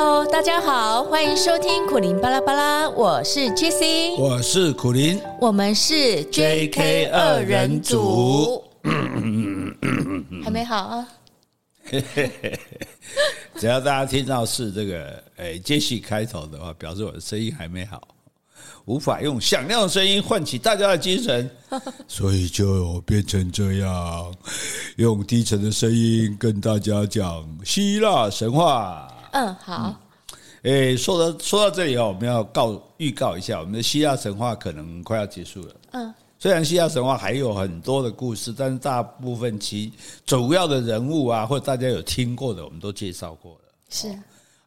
Hello，大家好，欢迎收听苦林巴拉巴拉，我是 JC，我是苦林，我们是 JK 二人组，还没好啊，只要大家听到是这个诶 JC 开头的话，表示我的声音还没好，无法用响亮的声音唤起大家的精神，所以就变成这样，用低沉的声音跟大家讲希腊神话。嗯，好。诶，说到说到这里哦，我们要告预告一下，我们的希腊神话可能快要结束了。嗯，虽然希腊神话还有很多的故事，但是大部分其主要的人物啊，或者大家有听过的，我们都介绍过了。是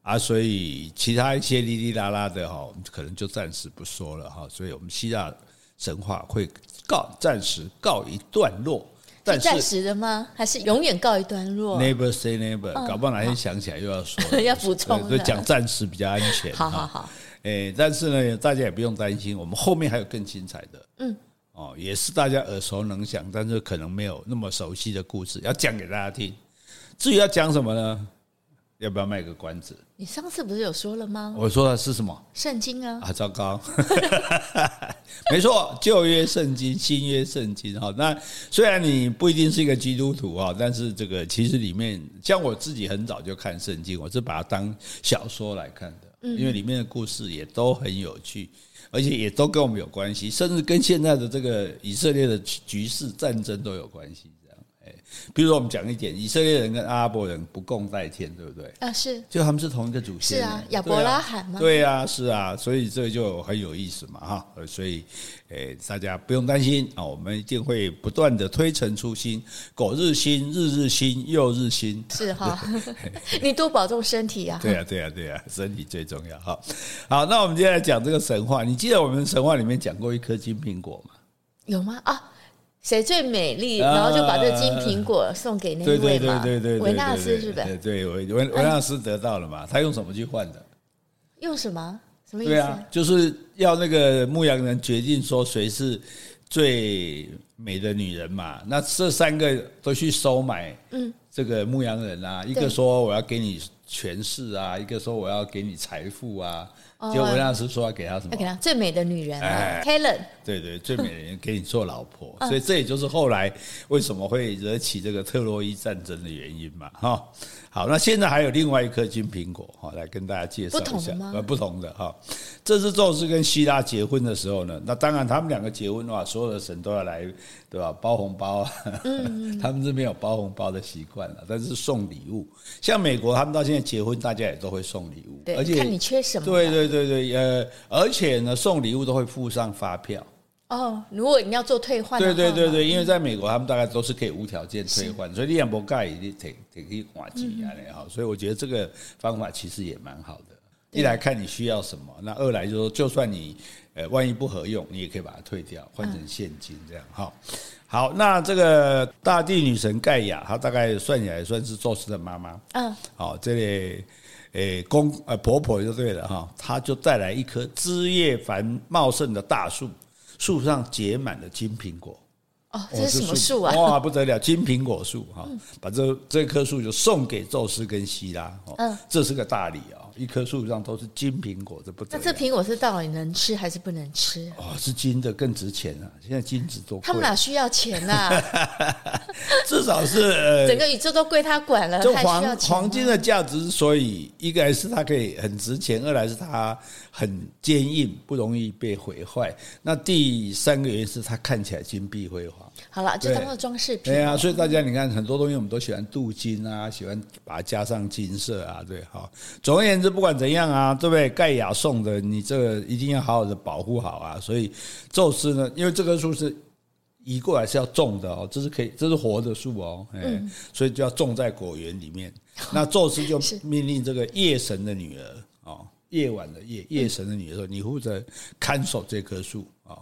啊，所以其他一些哩哩啦啦的哈，我们可能就暂时不说了哈。所以我们希腊神话会告暂时告一段落。是暂时的吗？还是永远告一段落？Never say never，搞不好哪天想起来又要说，要补充。所以讲暂时比较安全。好好好。诶，但是呢，大家也不用担心，我们后面还有更精彩的。嗯。哦，也是大家耳熟能详，但是可能没有那么熟悉的故事，要讲给大家听。至于要讲什么呢？要不要卖个关子？你上次不是有说了吗？我说的是什么？圣经啊！啊，糟糕，没错，旧约圣经、新约圣经哈。那虽然你不一定是一个基督徒啊，但是这个其实里面，像我自己很早就看圣经，我是把它当小说来看的，因为里面的故事也都很有趣，而且也都跟我们有关系，甚至跟现在的这个以色列的局势、战争都有关系。比如说，我们讲一点，以色列人跟阿拉伯人不共戴天，对不对？啊，是，就他们是同一个祖先。是啊，亚伯拉罕嘛？对啊，是啊，所以这就很有意思嘛，哈。所以，诶，大家不用担心啊，我们一定会不断的推陈出新，苟日新，日日新，又日新。是哈，你多保重身体啊。对啊，对啊，对啊，身体最重要。哈，好，那我们接下来讲这个神话。你记得我们神话里面讲过一颗金苹果吗？有吗？啊。谁最美丽？然后就把这金苹果送给那位嘛？对对对对，维纳斯是不是？对，维维维纳斯得到了嘛？他用什么去换的？用什么？什么意思？对啊，就是要那个牧羊人决定说谁是最美的女人嘛？那这三个都去收买，嗯，这个牧羊人啊，一个说我要给你权势啊，一个说我要给你财富啊。就维纳斯说要给他什么？给他最美的女人啊，Helen。对对，最美的人给你做老婆，所以这也就是后来为什么会惹起这个特洛伊战争的原因嘛，哈。好，那现在还有另外一颗金苹果哈，来跟大家介绍一下。不同的吗？呃，不同的哈。这是宙斯跟希拉结婚的时候呢，那当然他们两个结婚的话，所有的神都要来，对吧？包红包啊，嗯，他们这边有包红包的习惯了，但是送礼物，像美国他们到现在结婚，大家也都会送礼物，对，而且看你缺什么。对对对对，呃，而且呢，送礼物都会附上发票。哦，如果你要做退换，对对对对，因为在美国，他们大概都是可以无条件退换，所以你也不盖也，得得可以换几样的哈。所以我觉得这个方法其实也蛮好的。一来看你需要什么，那二来就是说，就算你呃万一不合用，你也可以把它退掉，换成现金这样哈。好，那这个大地女神盖亚，她大概算起来算是宙斯的妈妈。嗯，好，这里诶公呃婆婆就对了哈，她就带来一棵枝叶繁茂盛的大树。树上结满了金苹果，哦，这是什么树啊？哇，不得了，金苹果树哈，把这这棵树就送给宙斯跟希拉，嗯，这是个大礼啊。一棵树上都是金苹果，这不。那这苹果是到底能吃还是不能吃？哦，是金的更值钱啊！现在金子多贵，他们俩需要钱呐、啊。至少是呃，整个宇宙都归他管了。就黄黄金的价值之所以，一个来是它可以很值钱，二来是它很坚硬，不容易被毁坏。那第三个原因是它看起来金碧辉煌。好了，就当做装饰品。对啊，所以大家你看，很多东西我们都喜欢镀金啊，喜欢把它加上金色啊，对，好。总而言之，不管怎样啊，对不对？盖亚送的，你这个一定要好好的保护好啊。所以，宙斯呢，因为这棵树是移过来是要种的哦，这是可以，这是活的树哦，嗯，所以就要种在果园里面。那宙斯就命令这个夜神的女儿哦，夜晚的夜夜神的女儿说：“你负责看守这棵树啊。”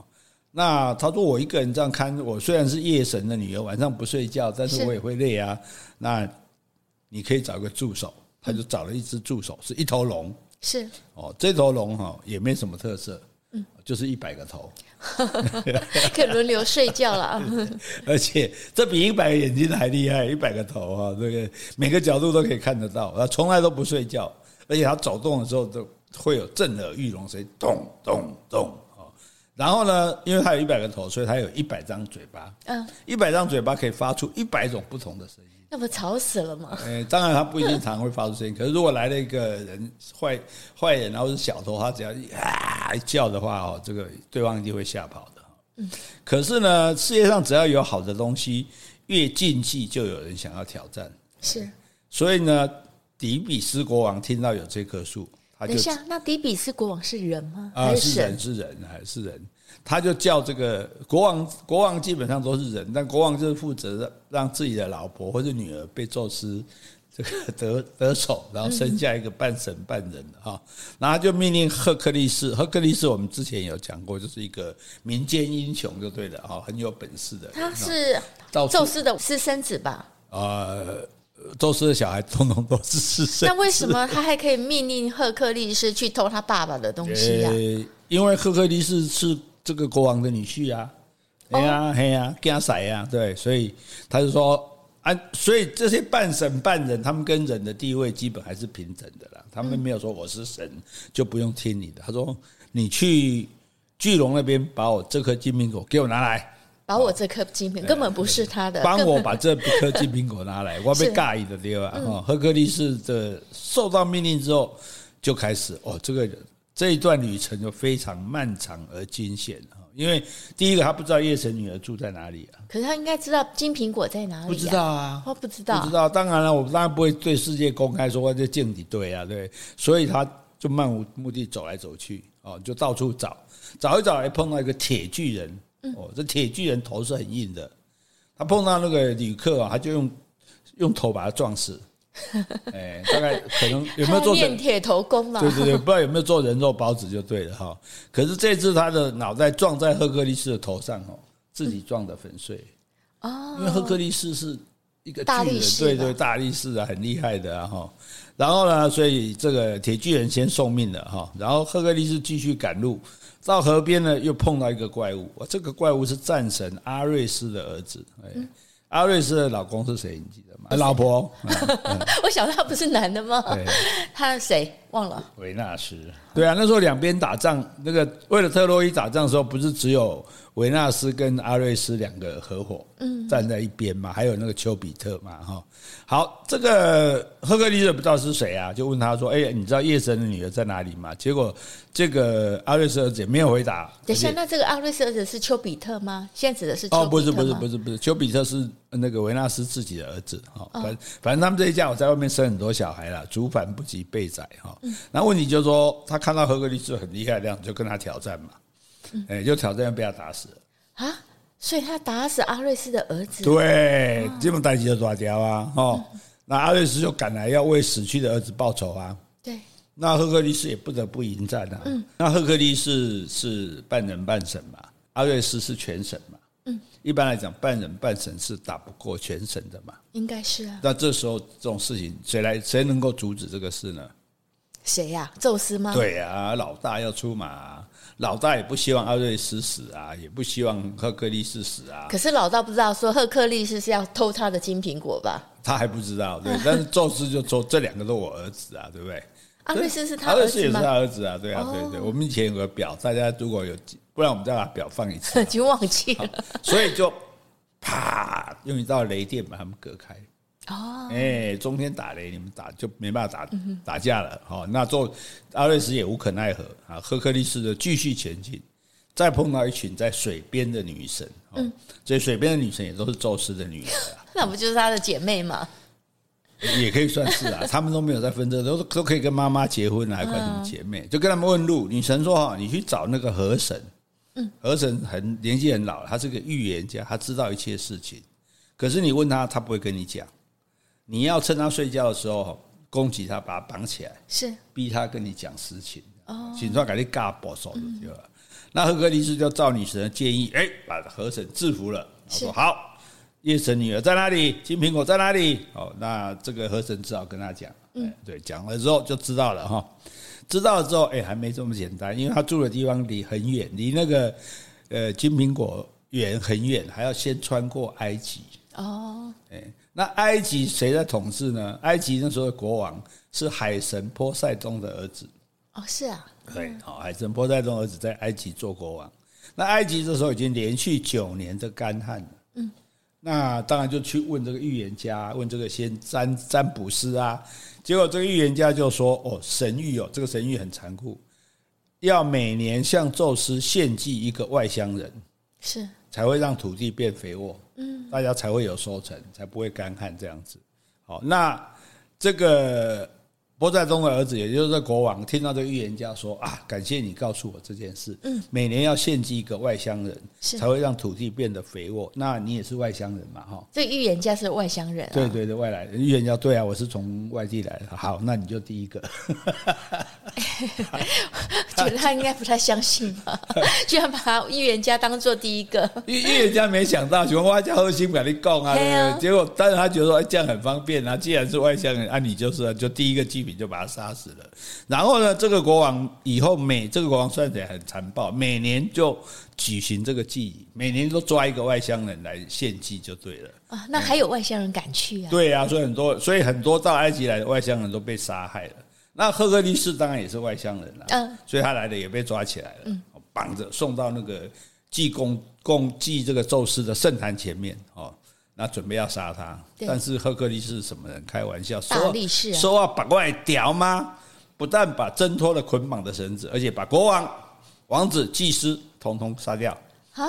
那他说：“我一个人这样看，我虽然是夜神的女儿，晚上不睡觉，但是我也会累啊。那你可以找个助手，他就找了一只助手，是一头龙。是哦，这头龙哈也没什么特色，嗯，就是一百个头，可以轮流睡觉了。而且这比一百个眼睛还厉害，一百个头啊，这个每个角度都可以看得到，他从来都不睡觉，而且他走动的时候都会有震耳欲聋声，咚咚咚。然后呢，因为它有一百个头，所以它有一百张嘴巴。嗯，一百张嘴巴可以发出一百种不同的声音。那不吵死了吗？诶，当然他不一定常会发出声音。可是如果来了一个人坏坏人，然后是小偷，他只要一啊一叫的话哦，这个对方一定会吓跑的。嗯。可是呢，世界上只要有好的东西，越禁忌就有人想要挑战。是。所以呢，底比斯国王听到有这棵树。等一下，那底比斯国王是人吗？啊，是人，是人，还是人？他就叫这个国王，国王基本上都是人，但国王就是负责让让自己的老婆或者女儿被宙斯这个得得手，然后生下一个半神半人的哈，然后就命令赫克利斯，赫克利斯我们之前有讲过，就是一个民间英雄就对了哈，很有本事的。他是宙斯的私生子吧？呃。宙斯的小孩通通都是私生。那为什么他还可以命令赫克利斯去偷他爸爸的东西呀？因为赫克利斯是这个国王的女婿啊，哎呀，哎呀，跟他甩呀，对，所以他就说啊，所以这些半神半人，他们跟人的地位基本还是平等的啦。他们没有说我是神就不用听你的。他说你去巨龙那边把我这颗金苹果给我拿来。把我这颗金苹根本不是他的，帮我把这颗金苹果拿来，我被尬意的对吧？哈，赫克利斯的受到命令之后，就开始哦，这个这一段旅程就非常漫长而惊险啊！因为第一个他不知道夜神女儿住在哪里啊，可是他应该知道金苹果在哪里，不知道啊，我不知道，不知道。当然了，我当然不会对世界公开说我在见底对啊，对，所以他就漫无目的走来走去，哦，就到处找，找一找，还碰到一个铁巨人。哦，这铁巨人头是很硬的，他碰到那个旅客啊，他就用用头把他撞死。哎，大概可能有没有做练铁头功啊？对对对，不知道有没有做人肉包子就对了哈。可是这次他的脑袋撞在赫克利斯的头上哦，自己撞得粉碎。哦，因为赫克利斯是一个巨人，对对，大力士啊，很厉害的哈。然后呢，所以这个铁巨人先送命了哈，然后赫克利斯继续赶路。到河边呢，又碰到一个怪物。这个怪物是战神阿瑞斯的儿子。哎，阿瑞斯的老公是谁？你记得吗？老婆。我想他不是男的吗？他谁？忘了。维纳斯。对啊，那时候两边打仗，那个为了特洛伊打仗的时候，不是只有维纳斯跟阿瑞斯两个合伙，嗯，站在一边嘛？还有那个丘比特嘛？哈。好，这个赫克利斯不知道是谁啊，就问他说：“哎，你知道夜神的女儿在哪里吗？”结果这个阿瑞斯儿子也没有回答。等一下，那这个阿瑞斯儿子是丘比特吗？现在指的是丘比特？哦，不是，不是，不是，不是，丘比特是那个维纳斯自己的儿子。哈，反反正他们这一家我在外面生很多小孩了，族繁不及备载。哈，那问题就是说，他看到赫克利斯很厉害，的样子就跟他挑战嘛。哎，就挑战被他打死了啊。所以他打死阿瑞斯的儿子，对，这么大吉就抓掉啊！哦，那阿瑞斯就赶来要为死去的儿子报仇啊！对，那赫克利斯也不得不迎战啊！嗯，那赫克利斯是半人半神嘛，阿瑞斯是全神嘛？嗯，一般来讲，半人半神是打不过全神的嘛？应该是啊。那这时候这种事情，谁来谁能够阻止这个事呢？谁呀？宙斯吗？对呀，老大要出马。老大也不希望阿瑞斯死啊，也不希望赫克利斯死啊。可是老大不知道说赫克利斯是要偷他的金苹果吧？他还不知道，对。但是宙斯就说这两个都我儿子啊，对不对？阿瑞斯是他儿子吗？阿瑞斯也是他儿子啊，对啊，对对。我们以前有个表，大家如果有，不然我们再把表放一次。已经忘记了。所以就啪用一道雷电把他们隔开。哦，哎，中天打雷，你们打就没办法打打架了。好，那做阿瑞斯也无可奈何啊。赫克利斯的继续前进，再碰到一群在水边的女神。嗯，所以水边的女神也都是宙斯的女儿啊。那不就是他的姐妹吗？也可以算是啊。他们都没有在分这，都都可以跟妈妈结婚，还管什么姐妹？就跟他们问路。女神说：“哈，你去找那个河神。嗯，河神很年纪很老了，他是个预言家，他知道一切事情。可是你问他，他不会跟你讲。你要趁他睡觉的时候攻击他，把他绑起来，是逼他跟你讲实情。哦，请说给你嘎保守的对那赫克利斯就照女神的建议，哎、欸，把河神制服了。他说好，夜神女儿在哪里？金苹果在哪里？哦，那这个河神只好跟他讲。嗯，对，讲了之后就知道了哈。知道了之后，哎，还没这么简单，因为他住的地方离很远，离那个呃金苹果园很远，还要先穿过埃及。哦，哎，那埃及谁在统治呢？埃及那时候的国王是海神波塞冬的儿子。哦，是啊，对，好，海神波塞冬儿子在埃及做国王。那埃及这时候已经连续九年的干旱了。嗯，那当然就去问这个预言家，问这个先占占卜师啊。结果这个预言家就说：“哦，神谕哦，这个神谕很残酷，要每年向宙斯献祭一个外乡人，是才会让土地变肥沃，嗯，大家才会有收成，才不会干旱这样子。好，那这个。”波塞冬的儿子，也就是国王，听到这个预言家说啊，感谢你告诉我这件事。嗯，每年要献祭一个外乡人，才会让土地变得肥沃。那你也是外乡人嘛？哈，这预言家是外乡人。对对对，外来人预言家，对啊，我是从外地来的。好，那你就第一个。觉得他应该不太相信吧？居然把预言家当做第一个。预预言家没想到，喜欢挖家核心把你供啊，对不对？结果，但是他觉得说这样很方便啊。既然是外乡人，啊，你就是就第一个祭。就把他杀死了。然后呢，这个国王以后每这个国王算起来很残暴，每年就举行这个祭礼，每年都抓一个外乡人来献祭，就对了。啊，那还有外乡人敢去啊？对啊，所以很多，所以很多到埃及来的外乡人都被杀害了。那赫克利斯当然也是外乡人了，嗯，所以他来的也被抓起来了，嗯，绑着送到那个祭公公祭这个宙斯的圣坛前面哦。那准备要杀他，但是赫克利斯是什么人？开玩笑，说说要把外屌吗？不但把挣脱了捆绑的绳子，而且把国王、王子、祭司统统杀掉。啊，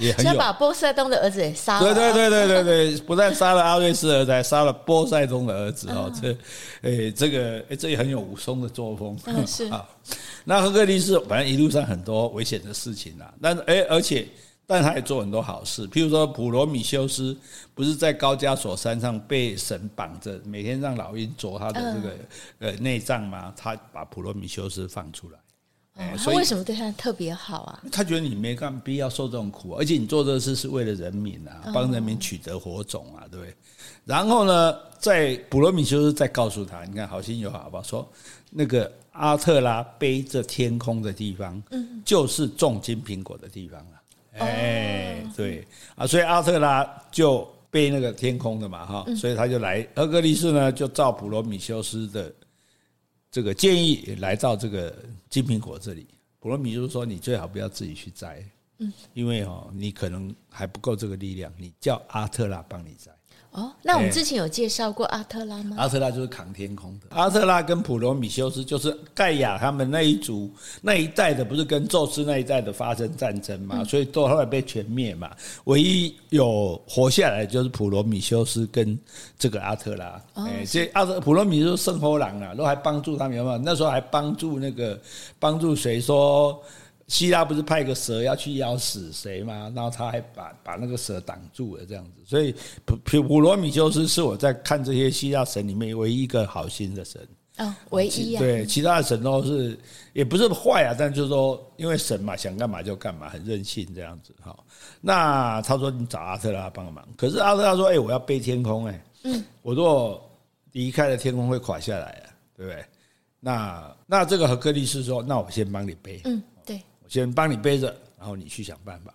也很有把波塞冬的儿子也杀了。对对对对对对，不但杀了阿瑞斯儿子，还杀了波塞冬的儿子哦。这，哎，这个哎，这也很有武松的作风。嗯，是 啊。那赫克利斯反正一路上很多危险的事情啊，但是哎，而且。但他也做很多好事，譬如说普罗米修斯不是在高加索山上被神绑着，每天让老鹰啄他的这个呃内脏吗？他把普罗米修斯放出来。哦，他为什么对他特别好啊？他觉得你没干必要受这种苦，而且你做这事是为了人民啊，帮人民取得火种啊，对不对？然后呢，在普罗米修斯再告诉他，你看好心有好报，说那个阿特拉背着天空的地方，嗯，就是种金苹果的地方了。哎，对啊，所以阿特拉就被那个天空的嘛，哈，所以他就来。赫克利斯呢，就照普罗米修斯的这个建议，来到这个金苹果这里。普罗米修斯说：“你最好不要自己去摘，嗯，因为哦，你可能还不够这个力量，你叫阿特拉帮你摘。”哦，那我们之前有介绍过阿特拉吗？阿特拉就是扛天空的。阿特拉跟普罗米修斯就是盖亚他们那一族那一代的，不是跟宙斯那一代的发生战争嘛？嗯、所以都后来被全灭嘛。唯一有活下来就是普罗米修斯跟这个阿特拉。哎，这阿特普罗米修斯圣后郎啊，都还帮助他们有没有？那时候还帮助那个帮助谁说？希腊不是派个蛇要去咬死谁吗？然后他还把把那个蛇挡住了，这样子。所以普普普罗米修斯是我在看这些希腊神里面唯一一个好心的神。哦，唯一啊。对，其他的神都是也不是坏啊，但就是说，因为神嘛，想干嘛就干嘛，很任性这样子。哈，那他说你找阿特拉帮忙，可是阿特拉说，哎，我要背天空，哎，嗯，我如果离开了天空会垮下来啊，对不对？那那这个赫克利斯说，那我先帮你背，嗯。先帮你背着，然后你去想办法。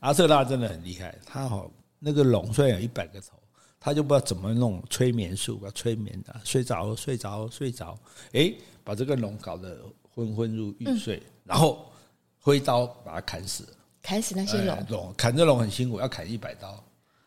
阿特拉真的很厉害，他好那个龙虽然有一百个头，他就不知道怎么弄催眠术，把催眠的睡着睡着睡着，哎，把这个龙搞得昏昏入欲睡，然后挥刀把它砍死，砍死那些龙。龙砍这龙很辛苦，要砍一百刀。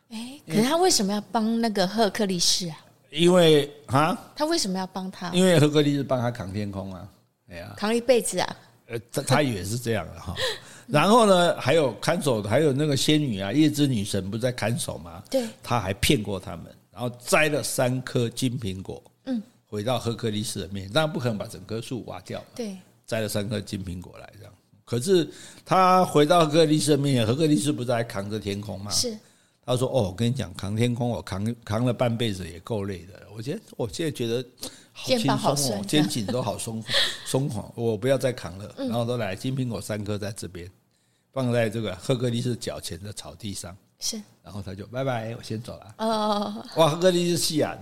哎，可是他为什么要帮那个赫克利斯啊？因为啊，他为什么要帮他？因为赫克利斯帮他扛天空啊，哎呀，扛一辈子啊。呃，他他也是这样的哈，然后呢，还有看守的，还有那个仙女啊，夜之女神不是在看守吗？对，他还骗过他们，然后摘了三颗金苹果，嗯，回到赫克利斯的面，当然不可能把整棵树挖掉，对，摘了三颗金苹果来这样，可是他回到赫克利斯的面前，赫克利斯不是还扛着天空吗？是。他说：“哦，我跟你讲，扛天空，我扛扛了半辈子也够累的。我觉得我现在觉得好轻松哦，肩颈都好松 松垮，我不要再扛了。然后都来金苹果三颗在这边，放在这个赫格利斯脚前的草地上。是。然后他就拜拜，我先走了。哦。哇，赫格利斯气啊，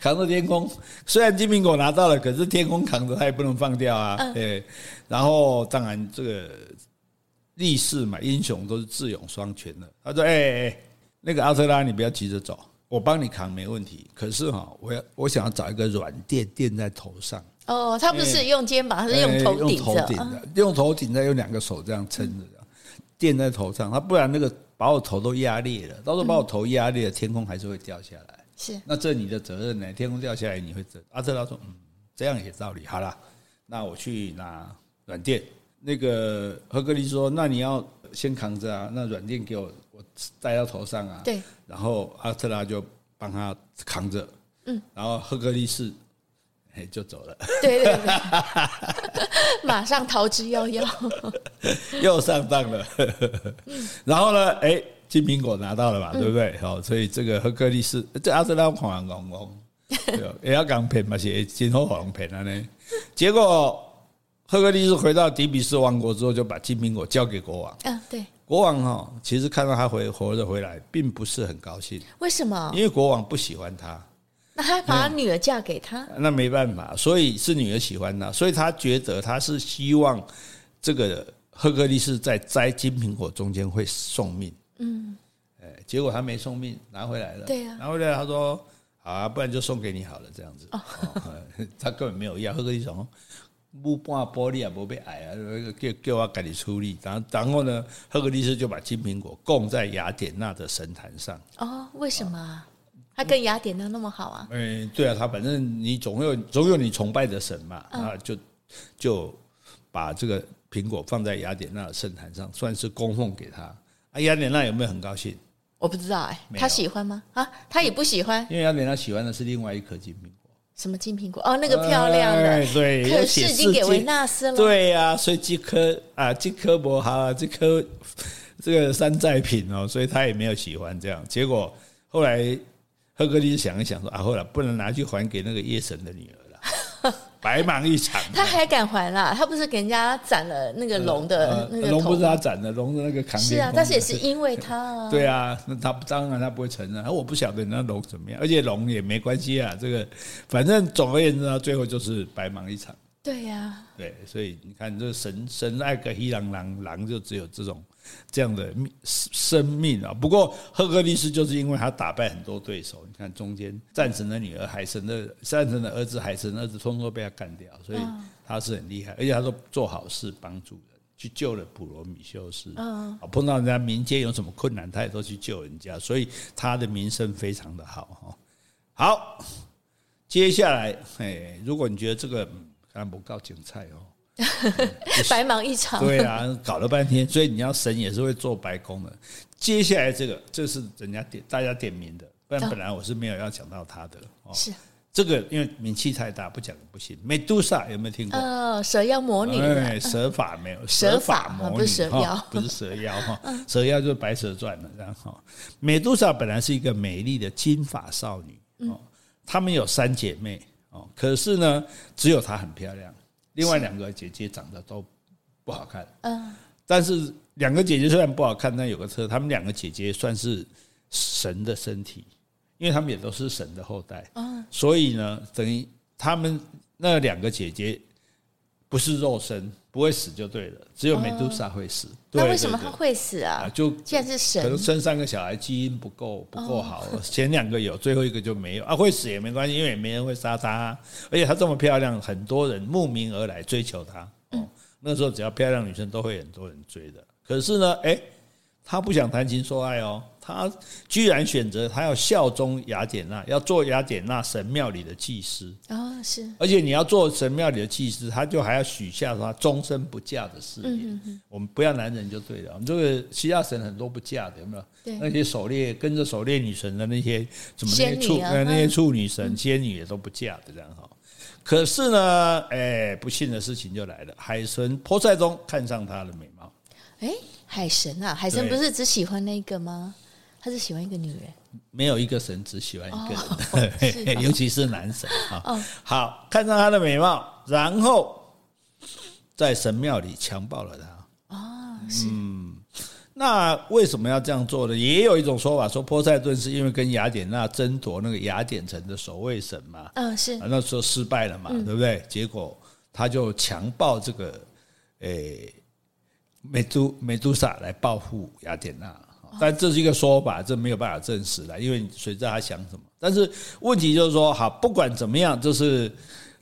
扛着天空，虽然金苹果拿到了，可是天空扛着他也不能放掉啊。对。然后当然这个力士嘛，英雄都是智勇双全的。他说：哎哎哎。”那个阿特拉，你不要急着走，我帮你扛没问题。可是哈，我要我想要找一个软垫垫在头上。哦，他不是用肩膀，他是用头顶用头顶的，用头顶再用两个手这样撑着，垫在头上。他不然那个把我头都压裂了，到时候把我头压裂了，天空还是会掉下来。是，那这你的责任呢？天空掉下来你会责？阿特拉说，嗯，这样也道理。好了，那我去拿软垫。那个赫克利斯说，那你要先扛着啊，那软垫给我。戴到头上啊，对，然后阿特拉就帮他扛着，嗯，然后赫克利斯，哎，就走了，对对对，马上逃之夭夭，又上当了，然后呢，哎，金苹果拿到了嘛，对不对？好，所以这个赫克利斯，这阿特拉狂狂狂狂，也要刚骗嘛，是今后狂骗了呢。结果赫克利斯回到底比斯王国之后，就把金苹果交给国王，嗯，对。国王哈，其实看到他回活着回来，并不是很高兴。为什么？因为国王不喜欢他。那他把女儿嫁给他？那没办法，所以是女儿喜欢他，所以他觉得他是希望这个赫克利斯在摘金苹果中间会送命。嗯，哎，结果他没送命，拿回来了。对呀，拿回来他说：“好啊，不然就送给你好了。”这样子。哦，他根本没有要赫克利斯说。木半玻璃也，不被矮啊，叫叫我赶紧处理。然后，然后呢，赫克利斯就把金苹果供在雅典娜的神坛上。哦，为什么？啊他跟雅典娜那么好啊？嗯，对啊，他反正你总有总有你崇拜的神嘛，啊，就就把这个苹果放在雅典娜的圣坛上，算是供奉给他。啊，雅典娜有没有很高兴？我不知道哎，他喜欢吗？啊，他也不喜欢，因为雅典娜喜欢的是另外一颗金苹果。什么金苹果？哦，那个漂亮的，哎、对，可是已经给维纳斯了。对呀、啊，所以这颗啊，这颗不好啊，这颗这个山寨品哦，所以他也没有喜欢这样。结果后来赫格利斯想一想说啊，后来不能拿去还给那个夜神的女儿。白忙一场，他还敢还啦？他不是给人家斩了那个龙的那个头？龙不是他斩的，龙的那个扛。是啊，但是也是因为他啊。对啊，那他当然他不会承认。我不晓得那龙怎么样，而且龙也没关系啊。这个反正总而言之，他最后就是白忙一场。对呀，对，所以你看，这神神爱个黑狼狼狼，就只有这种。这样的命生命啊，不过赫克利斯就是因为他打败很多对手，你看中间战神的女儿、海神的战神的儿子、海神的儿子，通通都被他干掉，所以他是很厉害，而且他说做好事帮助人，去救了普罗米修斯。啊，碰到人家民间有什么困难，他也都去救人家，所以他的名声非常的好哈。好，接下来，哎，如果你觉得这个看不够精彩哦。白忙一场，对啊，搞了半天，所以你要神也是会做白工的。接下来这个，这是人家点大家点名的，不然本来我是没有要讲到他的哦。是这个，因为名气太大，不讲不行。美杜莎有没有听过？哦，蛇妖魔女。哎，蛇法没有，蛇法魔女不是蛇妖，不是蛇妖哈。蛇妖就是白蛇传了。然后，美杜莎本来是一个美丽的金发少女哦，她们有三姐妹哦，可是呢，只有她很漂亮。另外两个姐姐长得都不好看，嗯，但是两个姐姐虽然不好看，但有个特，她们两个姐姐算是神的身体，因为她们也都是神的后代，嗯，所以呢，等于她们那两个姐姐不是肉身，不会死就对了，只有美杜莎会死。那为什么她会死啊？就既然是神，可能生三个小孩基因不够不够好，前两个有，最后一个就没有啊。会死也没关系，因为也没人会杀她，而且她这么漂亮，很多人慕名而来追求她。哦，那时候只要漂亮女生都会很多人追的。可是呢，哎，他不想谈情说爱哦，他居然选择他要效忠雅典娜，要做雅典娜神庙里的祭司啊，是。而且你要做神庙里的祭司，他就还要许下他终身不嫁的誓言。我们不要男人就对了。我们这个希腊神很多不嫁的，有没有？对。那些狩猎跟着狩猎女神的那些什么那些处那些处女神仙女也都不嫁的这样哈。可是呢，哎，不幸的事情就来了，海神波塞冬看上她的美貌，哎。海神啊，海神不是只喜欢那个吗？他是喜欢一个女人。没有一个神只喜欢一个人，哦、尤其是男神啊。哦、好，看上他的美貌，然后在神庙里强暴了他。哦，是。嗯，那为什么要这样做呢？也有一种说法说，波塞顿是因为跟雅典娜争夺那个雅典城的守卫神嘛。嗯、哦，是。那时候失败了嘛，嗯、对不对？结果他就强暴这个，诶、欸。美杜美杜莎来报复雅典娜，但这是一个说法，这没有办法证实了，因为谁知道他想什么？但是问题就是说，好，不管怎么样，就是，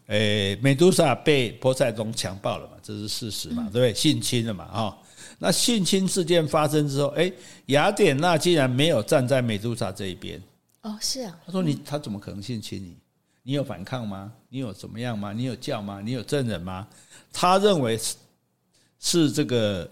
诶，美杜莎被波塞冬强暴了嘛，这是事实嘛，对不对？性侵了嘛，哈，那性侵事件发生之后，诶，雅典娜竟然没有站在美杜莎这一边，哦，是啊，他说你他怎么可能性侵你？你有反抗吗？你有怎么样吗？你有叫吗？你有证人吗？他认为。是这个，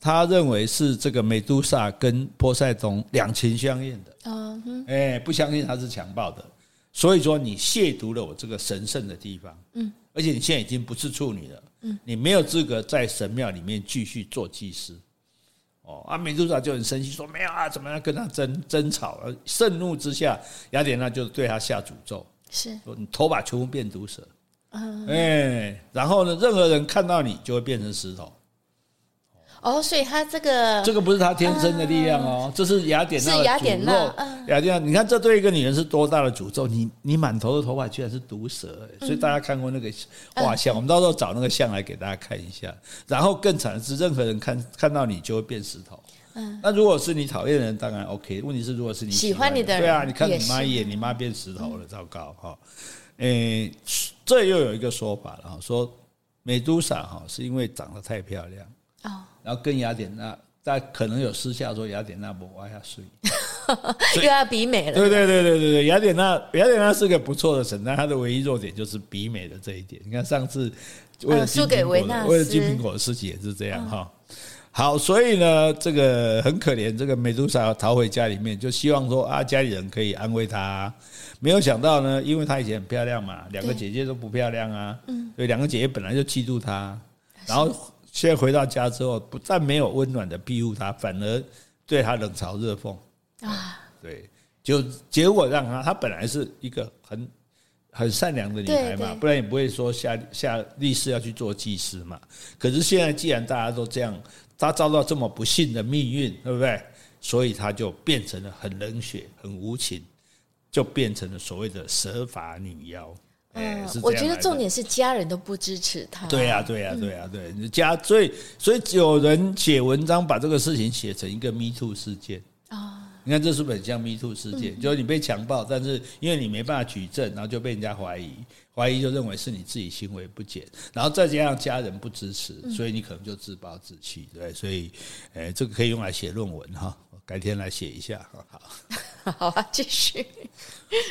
他认为是这个美杜莎跟波塞冬两情相悦的，嗯，哎，不相信他是强暴的，所以说你亵渎了我这个神圣的地方，嗯，而且你现在已经不是处女了，嗯，你没有资格在神庙里面继续做祭司，哦，啊，美杜莎就很生气，说没有啊，怎么样跟他争争吵，盛怒之下，雅典娜就对他下诅咒，是。说你头发全部变毒蛇。哎，然后呢？任何人看到你就会变成石头。哦，所以他这个这个不是他天生的力量哦，这是雅典娜的诅咒。雅典娜，雅典娜，你看这对一个女人是多大的诅咒？你你满头的头发居然是毒蛇，所以大家看过那个画像，我们到时候找那个像来给大家看一下。然后更惨的是，任何人看看到你就会变石头。嗯，那如果是你讨厌的人，当然 OK。问题是，如果是你喜欢你的人，对啊，你看你妈一眼，你妈变石头了，糟糕哈。诶，这又有一个说法了哈，说美杜莎哈是因为长得太漂亮哦，然后跟雅典娜，但可能有私下说雅典娜不挖下水，又要比美了。对对对对对对，雅典娜雅典娜是个不错的神，但她的唯一弱点就是比美的这一点。你看上次为了输给维纳斯，为了金苹果的事情也是这样哈。好，所以呢，这个很可怜，这个美杜莎要逃回家里面，就希望说啊，家里人可以安慰她。没有想到呢，因为她以前很漂亮嘛，两个姐姐都不漂亮啊，嗯，所以两个姐姐本来就嫉妒她，然后现在回到家之后，不但没有温暖的庇护她，反而对她冷嘲热讽啊，对，就结果让她，她本来是一个很很善良的女孩嘛，不然也不会说下下立誓要去做祭司嘛。可是现在既然大家都这样，她遭到这么不幸的命运，对不对？所以她就变成了很冷血、很无情。就变成了所谓的蛇法女妖。嗯，我觉得重点是家人都不支持他。对呀，对呀，对呀，对。家所以所以有人写文章把这个事情写成一个 Me Too 事件啊。你看这是不是很像 Me Too 事件？就是你被强暴，但是因为你没办法举证，然后就被人家怀疑，怀疑就认为是你自己行为不检，然后再加上家人不支持，所以你可能就自暴自弃，对。所以，诶，这个可以用来写论文哈。改天来写一下，好，好啊，继续。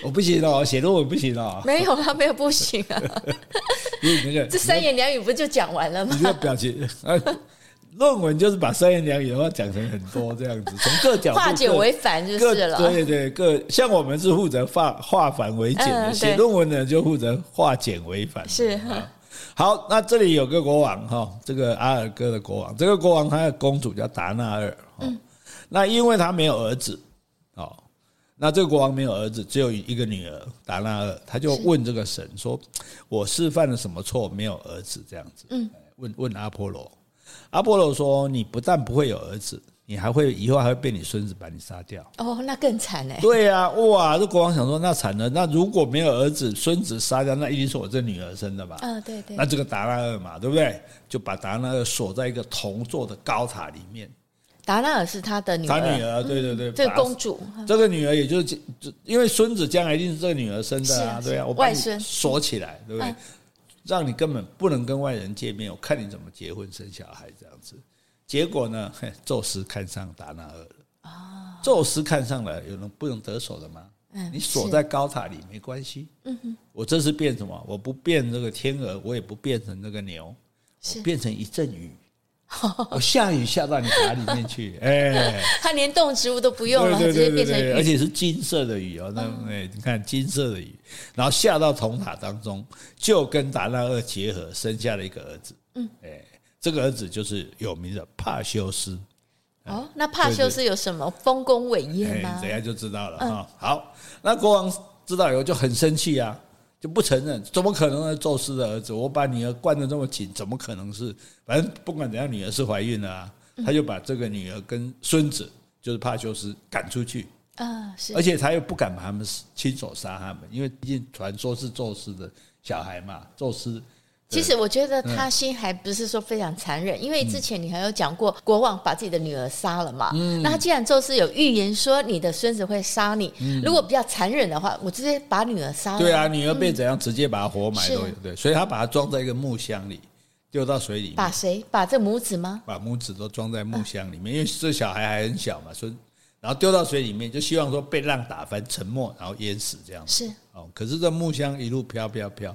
我不行哦，写论文不行哦。没有啊，没有不行啊。因为那个，这三言两语不就讲完了吗？你这个表情，论文就是把三言两语的话讲成很多这样子，从各角度化简为繁就是了。对对，各像我们是负责化化繁为简的，写论文的就负责化简为繁。是。好，那这里有个国王哈，这个阿尔戈的国王，这个国王他的公主叫达纳尔。嗯。那因为他没有儿子，哦，那这个国王没有儿子，只有一个女儿达纳尔，他就问这个神说：“我是犯了什么错，没有儿子？”这样子，嗯，问问阿波罗，阿波罗说：“你不但不会有儿子，你还会以后还会被你孙子把你杀掉。”哦，那更惨嘞！对呀，哇，这国王想说，那惨了，那如果没有儿子，孙子杀掉，那一定是我这女儿生的吧？嗯，对对。那这个达纳尔嘛，对不对？就把达纳尔锁在一个铜做的高塔里面。达纳尔是他的女儿，他女儿，对对对，这个公主，这个女儿也就是，因为孙子将来一定是这个女儿生的啊，对啊，我把你锁起来，对不对？让你根本不能跟外人见面，我看你怎么结婚生小孩这样子。结果呢，宙斯看上达那尔了。啊宙斯看上了，有人不能得手的吗？嗯，你锁在高塔里没关系。嗯哼，我这次变什么？我不变这个天鹅，我也不变成那个牛，是变成一阵雨。我下雨下到你塔里面去，哎，他连动植物都不用了，直接变成雨，而且是金色的雨哦。那哎，你看金色的雨，然后下到铜塔当中，就跟达那厄结合，生下了一个儿子。嗯，哎，这个儿子就是有名的帕修斯。哦，那帕修斯有什么丰功伟业吗？等下就知道了哈。好，那国王知道以后就很生气啊，就不承认，怎么可能是宙斯的儿子？我把女儿关得这么紧，怎么可能是？反正不管怎样，女儿是怀孕了啊。他就把这个女儿跟孙子，就是帕修斯赶出去啊，是，而且他又不敢把他们亲手杀他们，因为毕竟传说是宙斯的小孩嘛，宙斯。其实我觉得他心还不是说非常残忍，因为之前你还有讲过国王把自己的女儿杀了嘛。那他既然宙斯有预言说你的孙子会杀你，如果比较残忍的话，我直接把女儿杀了。对啊，女儿被怎样直接把她活埋都有。对，所以他把她装在一个木箱里，丢到水里面。把谁？把这母子吗？把母子都装在木箱里面，因为这小孩还很小嘛，孙，然后丢到水里面，就希望说被浪打翻沉没，然后淹死这样子。是哦，可是这木箱一路飘飘飘。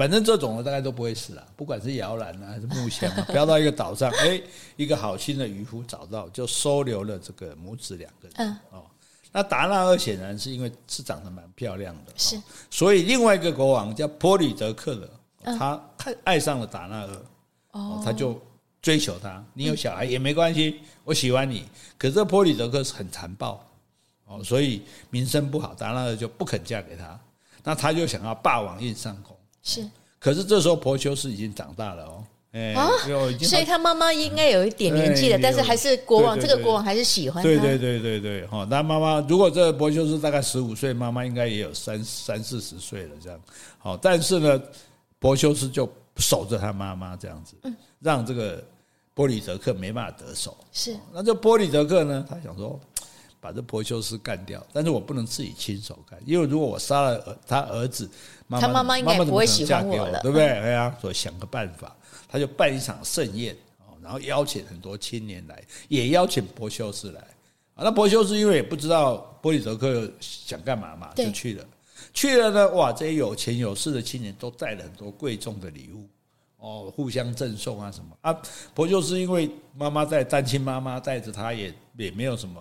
反正这种的大概都不会死了，不管是摇篮啊还是木箱啊，飘到一个岛上，哎，一个好心的渔夫找到，就收留了这个母子两个人。嗯，哦，那达那厄显然是因为是长得蛮漂亮的，是，所以另外一个国王叫波里德克的，他看爱上了达那厄，哦，他就追求他，你有小孩也没关系，我喜欢你。可是这波里德克是很残暴，哦，所以名声不好，达那厄就不肯嫁给他，那他就想要霸王硬上弓。是，可是这时候婆修斯已经长大了哦，哎，所以他妈妈应该有一点年纪了，但是还是国王，这个国王还是喜欢他。对对对对对，哈，那妈妈如果这个柏修斯大概十五岁，妈妈应该也有三三四十岁了，这样，好，但是呢，伯修斯就守着他妈妈这样子，让这个波里德克没办法得手。是，那这波里德克呢，他想说。把这婆修斯干掉，但是我不能自己亲手干，因为如果我杀了他儿子，妈妈他妈妈应该不会喜欢我了，对不对？哎呀，所以想个办法，他就办一场盛宴，然后邀请很多青年来，也邀请柏修斯来。那柏修斯因为也不知道波里德克想干嘛嘛，就去了。去了呢，哇，这些有钱有势的青年都带了很多贵重的礼物。哦，互相赠送啊什么啊？不就是因为妈妈在单亲妈妈带着他，也也没有什么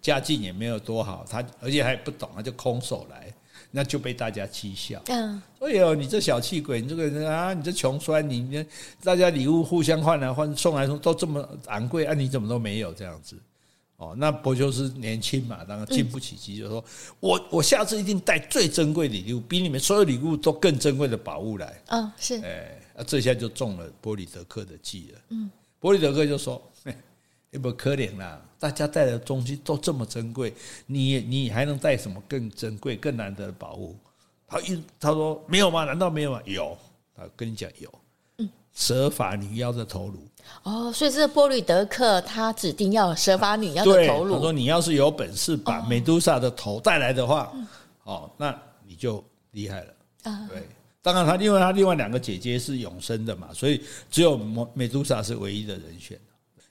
家境，也没有多好，他而且还不懂，他就空手来，那就被大家讥笑。嗯，哎呦，你这小气鬼，你这个人啊，你这穷酸，你你大家礼物互相换来换送来送都这么昂贵啊，你怎么都没有这样子？哦，那柏修斯年轻嘛，当然经不起激，就说我我下次一定带最珍贵的礼物，比你们所有礼物都更珍贵的宝物来。嗯，是，哎。那这下就中了波里德克的计了。嗯，波里德克就说：“ 也不可怜啦，大家带的东西都这么珍贵，你你还能带什么更珍贵、更难得的宝物？”他一他说：“没有吗？难道没有吗？有。”啊跟你讲有。嗯，蛇发女妖的头颅。哦，所以这个波吕德克他指定要蛇发女妖的头颅。他说：“你要是有本事把美杜莎的头带来的话，哦，那你就厉害了。”啊，对。当然，他因为他另外两个姐姐是永生的嘛，所以只有美杜莎是唯一的人选。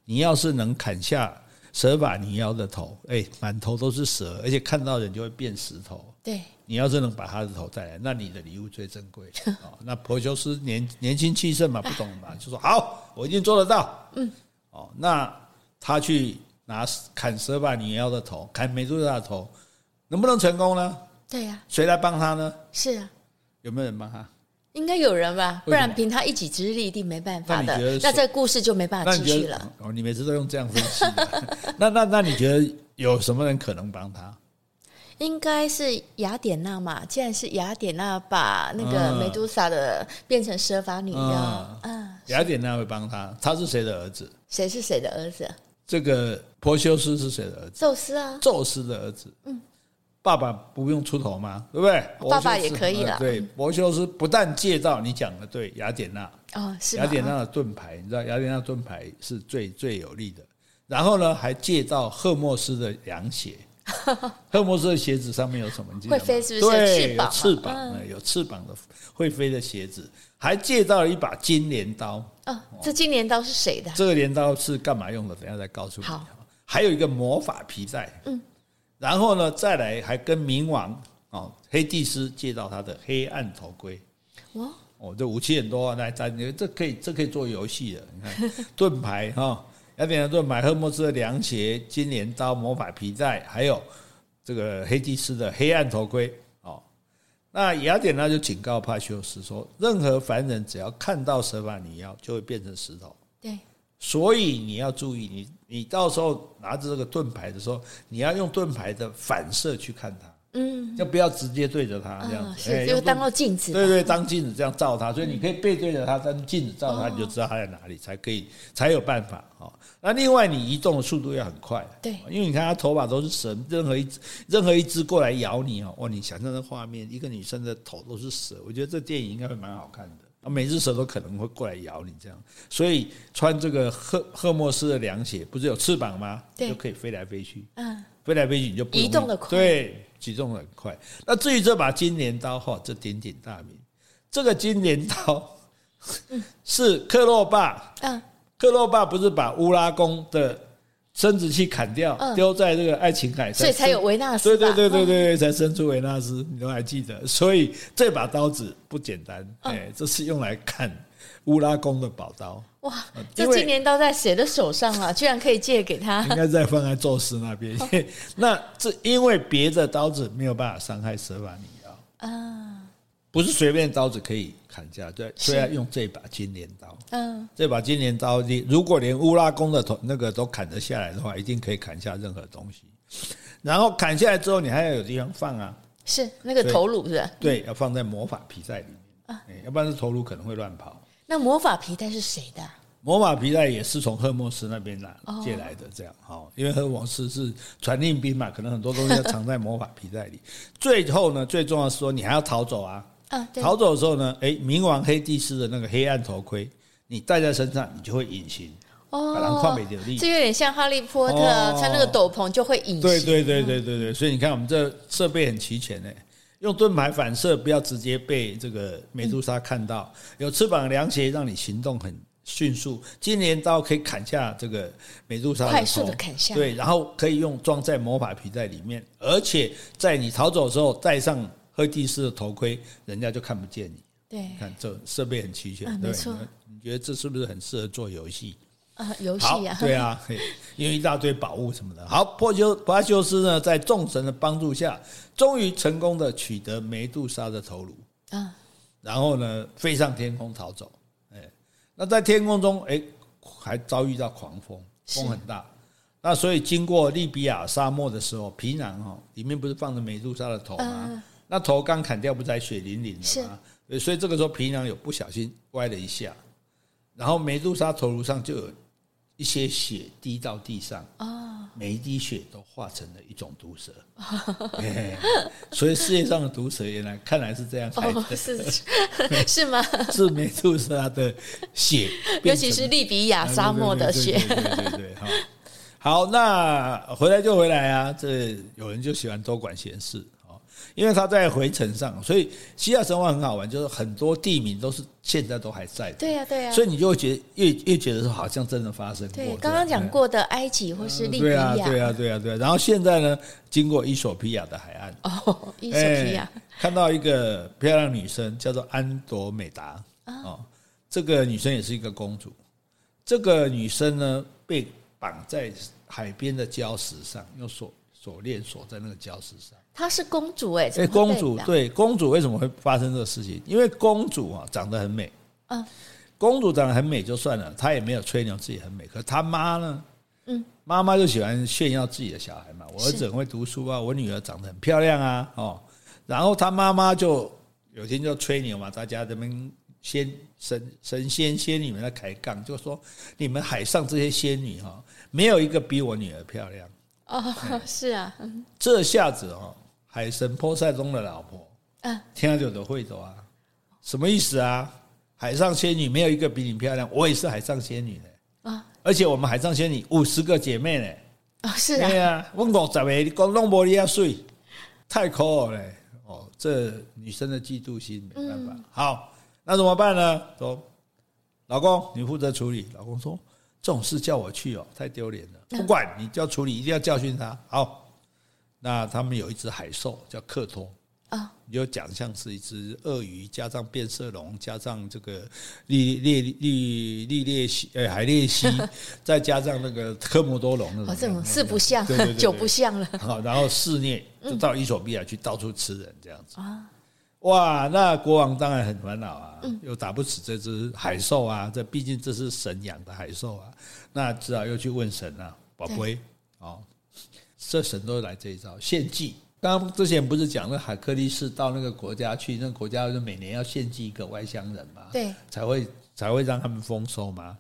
你要是能砍下蛇发女妖的头，哎，满头都是蛇，而且看到人就会变石头。对，你要是能把他的头带来，那你的礼物最珍贵。哦，那婆修斯年年轻气盛嘛，不懂嘛，就说好，我一定做得到。嗯，哦，那他去拿砍蛇发女妖的头，砍美杜莎的头，能不能成功呢？对呀，谁来帮他呢？是啊。有没有人帮他？应该有人吧，不然凭他一己之力一定没办法的。那，那这故事就没办法继续了。哦，你每次都用这样分析的。那那那你觉得有什么人可能帮他？应该是雅典娜嘛？既然是雅典娜把那个美杜莎的变成蛇发女妖，嗯，雅典娜会帮他。他是谁的儿子？谁是谁的儿子？这个珀修斯是谁的儿子？宙斯啊，宙斯的儿子。嗯。爸爸不用出头吗？对不对？爸爸也可以了。对，柏修斯不但借到你讲的对雅典娜哦，是雅典娜的盾牌，你知道雅典娜盾牌是最最有力的。然后呢，还借到赫莫斯的羊鞋 赫莫斯的鞋子上面有什么？会飞是不是？对，有翅膀，有翅膀的会飞的鞋子，还借到了一把金镰刀。哦，这金镰刀是谁的？这个镰刀是干嘛用的？等下再告诉你。好，还有一个魔法皮带。嗯，然后呢，再来还跟冥王哦，黑帝斯借到他的黑暗头盔。哇，哦，这武器很多啊，来，咱这可以，这可以做游戏的。你看盾牌哈。雅典娜盾牌，赫墨斯的凉鞋，金镰刀，魔法皮带，还有这个黑帝斯的黑暗头盔。哦，那雅典娜就警告帕修斯说：任何凡人只要看到蛇法尼奥，就会变成石头。对，所以你要注意，你你到时候拿着这个盾牌的时候，你要用盾牌的反射去看它。嗯，就不要直接对着它这样子，哎，就当个镜子，对对，当镜子这样照它，所以你可以背对着它，当镜子照它，你就知道它在哪里，才可以才有办法哦。那另外，你移动的速度要很快，对，因为你看它头发都是蛇，任何一只任何一只过来咬你哦，哇，你想象的画面，一个女生的头都是蛇，我觉得这电影应该会蛮好看的。啊，每只蛇都可能会过来咬你这样，所以穿这个赫赫墨斯的凉鞋，不是有翅膀吗？对，就可以飞来飞去，嗯，飞来飞去你就不移动的快，对。举重很快。那至于这把金镰刀，哈，这鼎鼎大名。这个金镰刀 是克洛巴，嗯，克洛巴不是把乌拉宫的生殖器砍掉，丢在这个爱琴海，所以才有维纳斯。对对对对对，才生出维纳斯，你都还记得。所以这把刀子不简单，哎，这是用来砍乌拉宫的宝刀。哇，这金镰刀在谁的手上啊？居然可以借给他？应该在放在宙斯那边。哦、那这因为别的刀子没有办法伤害舍法尼奥啊，不是随便刀子可以砍下，对，所以要用这把金镰刀。嗯，这把金镰刀，你如果连乌拉宫的头那个都砍得下来的话，一定可以砍下任何东西。然后砍下来之后，你还要有地方放啊。是那个头颅是吧？对，要放在魔法皮带里面啊，要不然这头颅可能会乱跑。那魔法皮带是谁的？魔法皮带也是从赫莫斯那边拿借来的，这样哈，因为赫莫斯是传令兵嘛，可能很多东西要藏在魔法皮带里。最后呢，最重要是说你还要逃走啊！逃走的时候呢，哎，冥王黑帝斯的那个黑暗头盔，你戴在身上，你就会隐形哦，跨美有力。这有点像哈利波特穿那个斗篷就会隐形。对对对对对对，所以你看我们这设备很齐全呢。用盾牌反射，不要直接被这个美杜莎看到。有翅膀凉鞋，让你行动很迅速。金镰刀可以砍下这个美杜莎，快速的砍下。对，然后可以用装在魔法皮带里面，而且在你逃走的时候戴上赫蒂斯的头盔，人家就看不见你。对，看这设备很齐全，对，没错。你觉得这是不是很适合做游戏？啊，游戏啊，对啊，因为一大堆宝物什么的。好，珀修珀修斯呢，在众神的帮助下，终于成功的取得梅杜莎的头颅啊，然后呢，飞上天空逃走。哎，那在天空中，哎，还遭遇到狂风，风很大。那所以经过利比亚沙漠的时候，皮囊哈里面不是放着梅杜莎的头吗？那头刚砍掉，不是还血淋淋的吗？所以这个时候皮囊有不小心歪了一下，然后梅杜莎头颅上就有。一些血滴到地上，每一滴血都化成了一种毒蛇，所以世界上的毒蛇原来看来是这样来的，哦、是 是吗？是梅杜莎的血，尤其是利比亚沙漠的血，对对对，好，好，那回来就回来啊，这有人就喜欢多管闲事。因为他在回程上，所以希腊神话很好玩，就是很多地名都是现在都还在的。对呀，对呀。所以你就会觉得越越觉得说好像真的发生过。对，刚刚讲过的埃及或是利比亚。对啊，对啊，对啊，对。然后现在呢，经过伊索比亚的海岸。哦，伊索比亚。看到一个漂亮女生，叫做安朵美达。哦。这个女生也是一个公主。这个女生呢，被绑在海边的礁石上，用锁锁链锁在那个礁石上。她是公主哎，哎，公主对公主为什么会发生这个事情？因为公主啊长得很美，嗯，公主长得很美就算了，她也没有吹牛自己很美。可她妈呢？嗯，妈妈就喜欢炫耀自己的小孩嘛。我儿子很会读书啊，我女儿长得很漂亮啊，哦，然后她妈妈就有天就吹牛嘛，大家这边仙神神仙仙女们在抬杠，就说你们海上这些仙女哈，没有一个比我女儿漂亮。哦，是啊，这下子哦。海神波塞冬的老婆，嗯，听就都会走啊，什么意思啊？海上仙女没有一个比你漂亮，我也是海上仙女呢，啊，而且我们海上仙女五十个姐妹呢，啊，是啊，对啊，我五十个，你讲拢无你遐水，太抠了嘞！哦，这女生的嫉妒心没办法。嗯、好，那怎么办呢？说，老公你负责处理。老公说，这种事叫我去哦，太丢脸了。不管你就要处理，一定要教训他。好，那他们有一只海兽叫克托。啊，你就讲像是一只鳄鱼，加上变色龙，加上这个绿鬣绿绿鬣蜥，呃，海鬣蜥，再加上那个科摩多龙那种，这种四不像，九不像了。好，然后肆虐，就到伊索比亚去到处吃人这样子。啊，哇，那国王当然很烦恼啊，又打不死这只海兽啊，这毕竟这是神养的海兽啊，那只好又去问神啊，宝贝，哦，这神都来这一招，献祭。刚刚之前不是讲那海克力士到那个国家去，那个国家就每年要献祭一个外乡人嘛，对，才会才会让他们丰收嘛。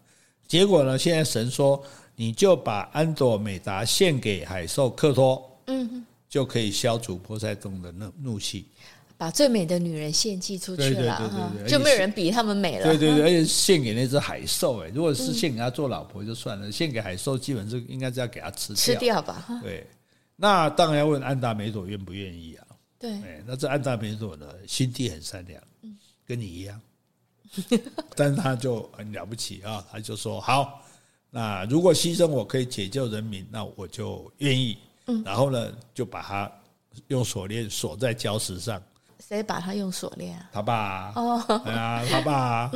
结果呢，现在神说，你就把安朵美达献给海兽克托，嗯，就可以消除波塞冬的怒怒气，把最美的女人献祭出去了，对对对对，就没有人比他们美了。对对对，而且献给那只海兽，哎，如果是献给他做老婆就算了，献给海兽基本是应该是要给他吃掉吃掉吧，对。那当然要问安达美佐愿不愿意啊？对，那这安达美佐呢，心地很善良，跟你一样，但是他就很了不起啊，他就说好，那如果牺牲我可以解救人民，那我就愿意。嗯然后呢，就把他用锁链锁在礁石上。谁把他用锁链？他爸哦，对啊，他爸，啊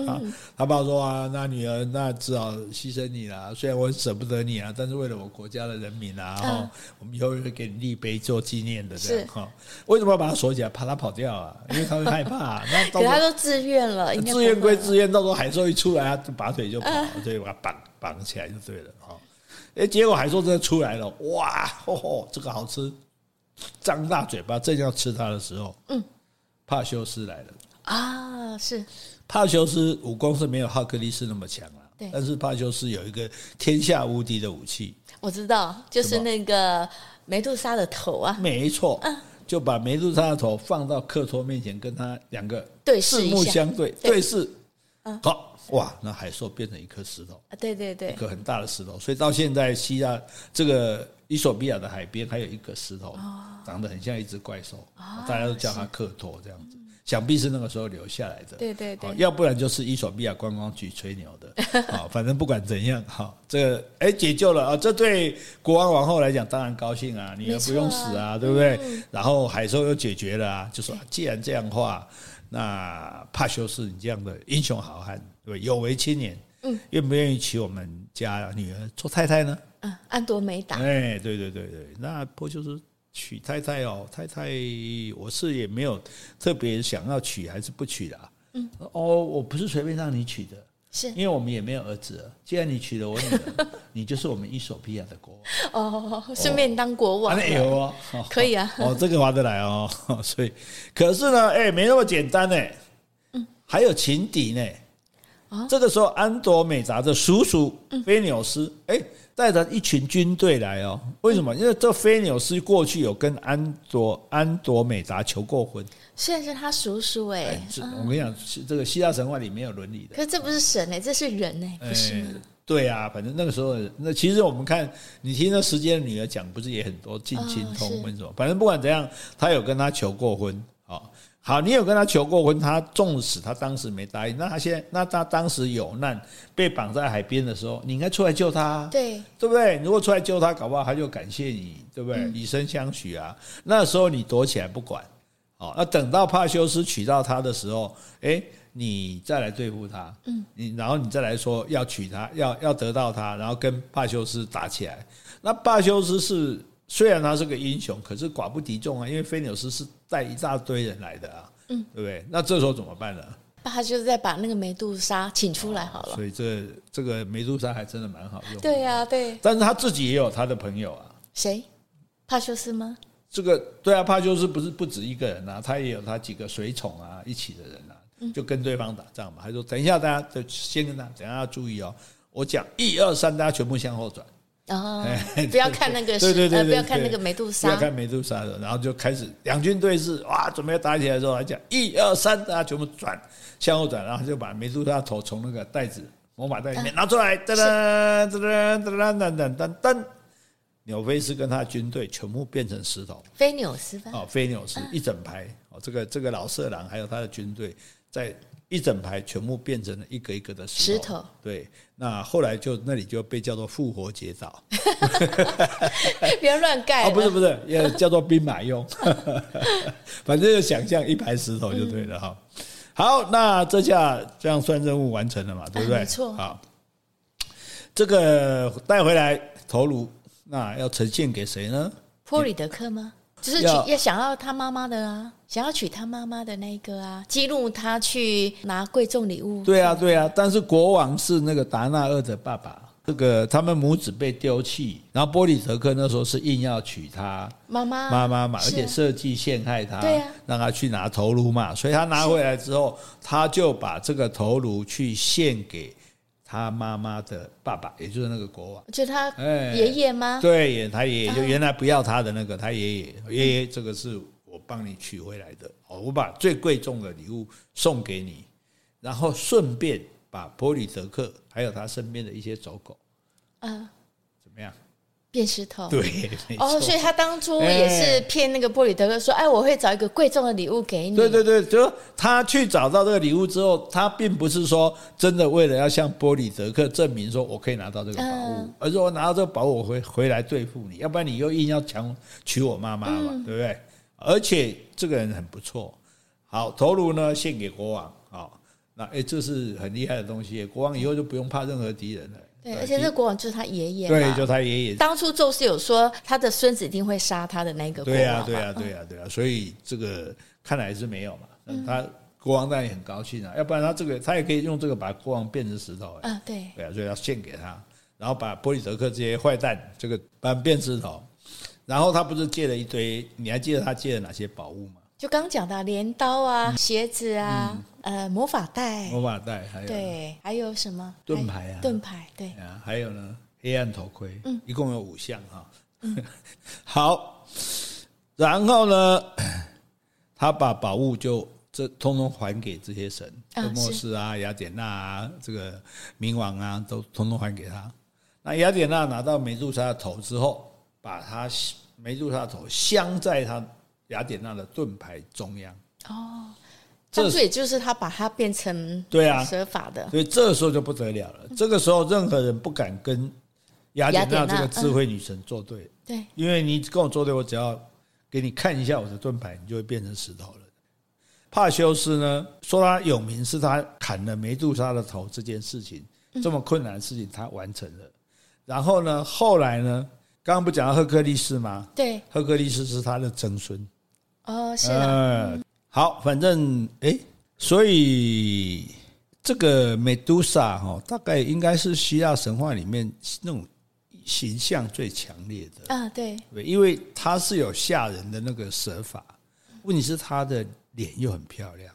他爸说啊，那女儿那只好牺牲你了。虽然我舍不得你啊，但是为了我国家的人民啊，哈，我们以后会给你立碑做纪念的。这样哈，为什么要把他锁起来？怕他跑掉啊？因为他会害怕。那可他都自愿了，自愿归自愿，到时候海兽一出来，他就拔腿就跑，所以把他绑绑起来就对了。哈，哎，结果海兽真的出来了，哇，吼吼，这个好吃，张大嘴巴正要吃它的时候，嗯。帕修斯来了啊！是帕修斯武功是没有哈克力斯那么强啊，对。但是帕修斯有一个天下无敌的武器，我知道，就是那个梅杜莎的头啊。没错，就把梅杜莎的头放到克托面前，跟他两个对视，四目相对，对视。好哇，那海兽变成一颗石头啊！对对对，一颗很大的石头。所以到现在，希腊这个伊索比亚的海边还有一个石头。长得很像一只怪兽，大家都叫它克托这样子，想必是那个时候留下来的。对对对，要不然就是伊索比亚观光局吹牛的。好，反正不管怎样，好，这个哎解救了啊，这对国王王后来讲当然高兴啊，女儿不用死啊，对不对？然后海兽又解决了啊，就说既然这样的话，那帕修斯你这样的英雄好汉，对，有为青年，嗯，愿不愿意娶我们家女儿做太太呢？嗯，安多美达。哎，对对对对，那不就是。娶太太哦，太太，我是也没有特别想要娶还是不娶的啊。嗯，哦，我不是随便让你娶的，是因为我们也没有儿子。既然你娶了我女儿，你就是我们伊索比亚的国王哦，顺便当国王。那有哦，可以啊。哦，这个划得来哦。所以，可是呢，哎，没那么简单呢。嗯，还有情敌呢。啊，这个时候安朵美达的叔叔菲纽斯，哎。带着一群军队来哦，为什么？因为这菲纽斯过去有跟安卓安卓美达求过婚，现在是他叔叔哎。我跟你讲，这个希腊神话里没有伦理的。可是这不是神哎，这是人哎，不是。对啊，反正那个时候，那其实我们看你听那时间的女儿讲，不是也很多近亲通婚什么？反正不管怎样，他有跟他求过婚啊。好，你有跟他求过婚，他纵使他当时没答应，那他现在，那他当时有难被绑在海边的时候，你应该出来救他，对对不对？如果出来救他，搞不好他就感谢你，对不对？以身相许啊。那时候你躲起来不管，好，那等到帕修斯娶到他的时候，诶，你再来对付他，嗯，你然后你再来说要娶她，要要得到他，然后跟帕修斯打起来。那帕修斯是。虽然他是个英雄，可是寡不敌众啊，因为菲纽斯是带一大堆人来的啊，嗯，对不对？那这时候怎么办呢？他就是在把那个梅杜莎请出来好了。所以这这个梅杜莎还真的蛮好用。对呀，对。但是他自己也有他的朋友啊。谁？帕修斯吗？这个对啊，帕修斯不是不止一个人啊，他也有他几个随从啊，一起的人啊，就跟对方打仗嘛。他说：“等一下，大家就先跟他，等一下要注意哦，我讲一二三，大家全部向后转。”哦，不要看那个，对 对对，不要看那个梅杜莎，不要看梅杜莎的，然后就开始两军对峙，哇，准备要打起来的时候，还讲一二三，大家全部转向后转，然后就把梅杜莎头从那个袋子魔法袋里面拿出来，噔噔噔噔噔噔噔噔噔，纽菲斯跟他军队全部变成石头。菲纽斯吧？哦，菲纽斯一整排哦，这个这个老色狼还有他的军队在。一整排全部变成了一个一个的石头，石头对，那后来就那里就被叫做复活节岛，不要乱盖哦，不是不是，也叫做兵马俑，反正就想象一排石头就对了哈。嗯、好，那这下这样算任务完成了嘛，对不对？没错。好，这个带回来头颅，那要呈现给谁呢？波里德克吗？就是要要想要他妈妈的啊，想要娶他妈妈的那个啊，激怒他去拿贵重礼物。对啊，对啊，但是国王是那个达纳厄的爸爸，这个他们母子被丢弃，然后波里德克那时候是硬要娶她妈妈妈妈嘛，而且设计陷害她，对啊，让她去拿头颅嘛，所以他拿回来之后，他就把这个头颅去献给。他妈妈的爸爸，也就是那个国王，就他爷爷吗？对，他爷爷就原来不要他的那个，他爷爷爷爷，这个是我帮你取回来的，哦，我把最贵重的礼物送给你，然后顺便把波里德克还有他身边的一些走狗，嗯，怎么样？变石头，对，哦，所以他当初也是骗那个波里德克说，哎，我会找一个贵重的礼物给你。对对对，就他去找到这个礼物之后，他并不是说真的为了要向波里德克证明说我可以拿到这个宝物，嗯、而是我拿到这个宝物我回回来对付你，要不然你又硬要强娶我妈妈嘛，嗯、对不对？而且这个人很不错，好，头颅呢献给国王，好，那哎，这是很厉害的东西，国王以后就不用怕任何敌人了。对，而且这国王就是他爷爷。对，就他爷爷。当初宙斯有说他的孙子一定会杀他的那个国王。对呀，对呀，对呀，对呀。所以这个看来是没有嘛。嗯。他国王当然也很高兴啊，要不然他这个他也可以用这个把国王变成石头。啊，对。对啊，所以要献给他，然后把波利德克这些坏蛋这个把变石头，然后他不是借了一堆？你还记得他借了哪些宝物吗？就刚讲的镰刀啊，鞋子啊，呃，魔法袋，魔法袋，还有对，还有什么？盾牌啊？盾牌，对。啊，还有呢，黑暗头盔，嗯，一共有五项哈。好，然后呢，他把宝物就这通通还给这些神，赫墨斯啊、雅典娜啊、这个冥王啊，都通通还给他。那雅典娜拿到梅杜莎的头之后，把他梅杜莎的头镶在他。雅典娜的盾牌中央哦，这也就是他把它变成对啊蛇法的，所以这个时候就不得了了。这个时候任何人不敢跟雅典娜这个智慧女神作对，对，因为你跟我作对，我只要给你看一下我的盾牌，你就会变成石头了。帕修斯呢说他有名是他砍了梅杜莎的头这件事情，这么困难的事情他完成了。然后呢，后来呢，刚刚不讲到赫克利斯吗？对，赫克利斯是他的曾孙。哦，是的，嗯，好，反正哎，所以这个美杜莎哈，大概应该是希腊神话里面那种形象最强烈的。啊，对，因为她是有吓人的那个蛇法，问题是她的脸又很漂亮，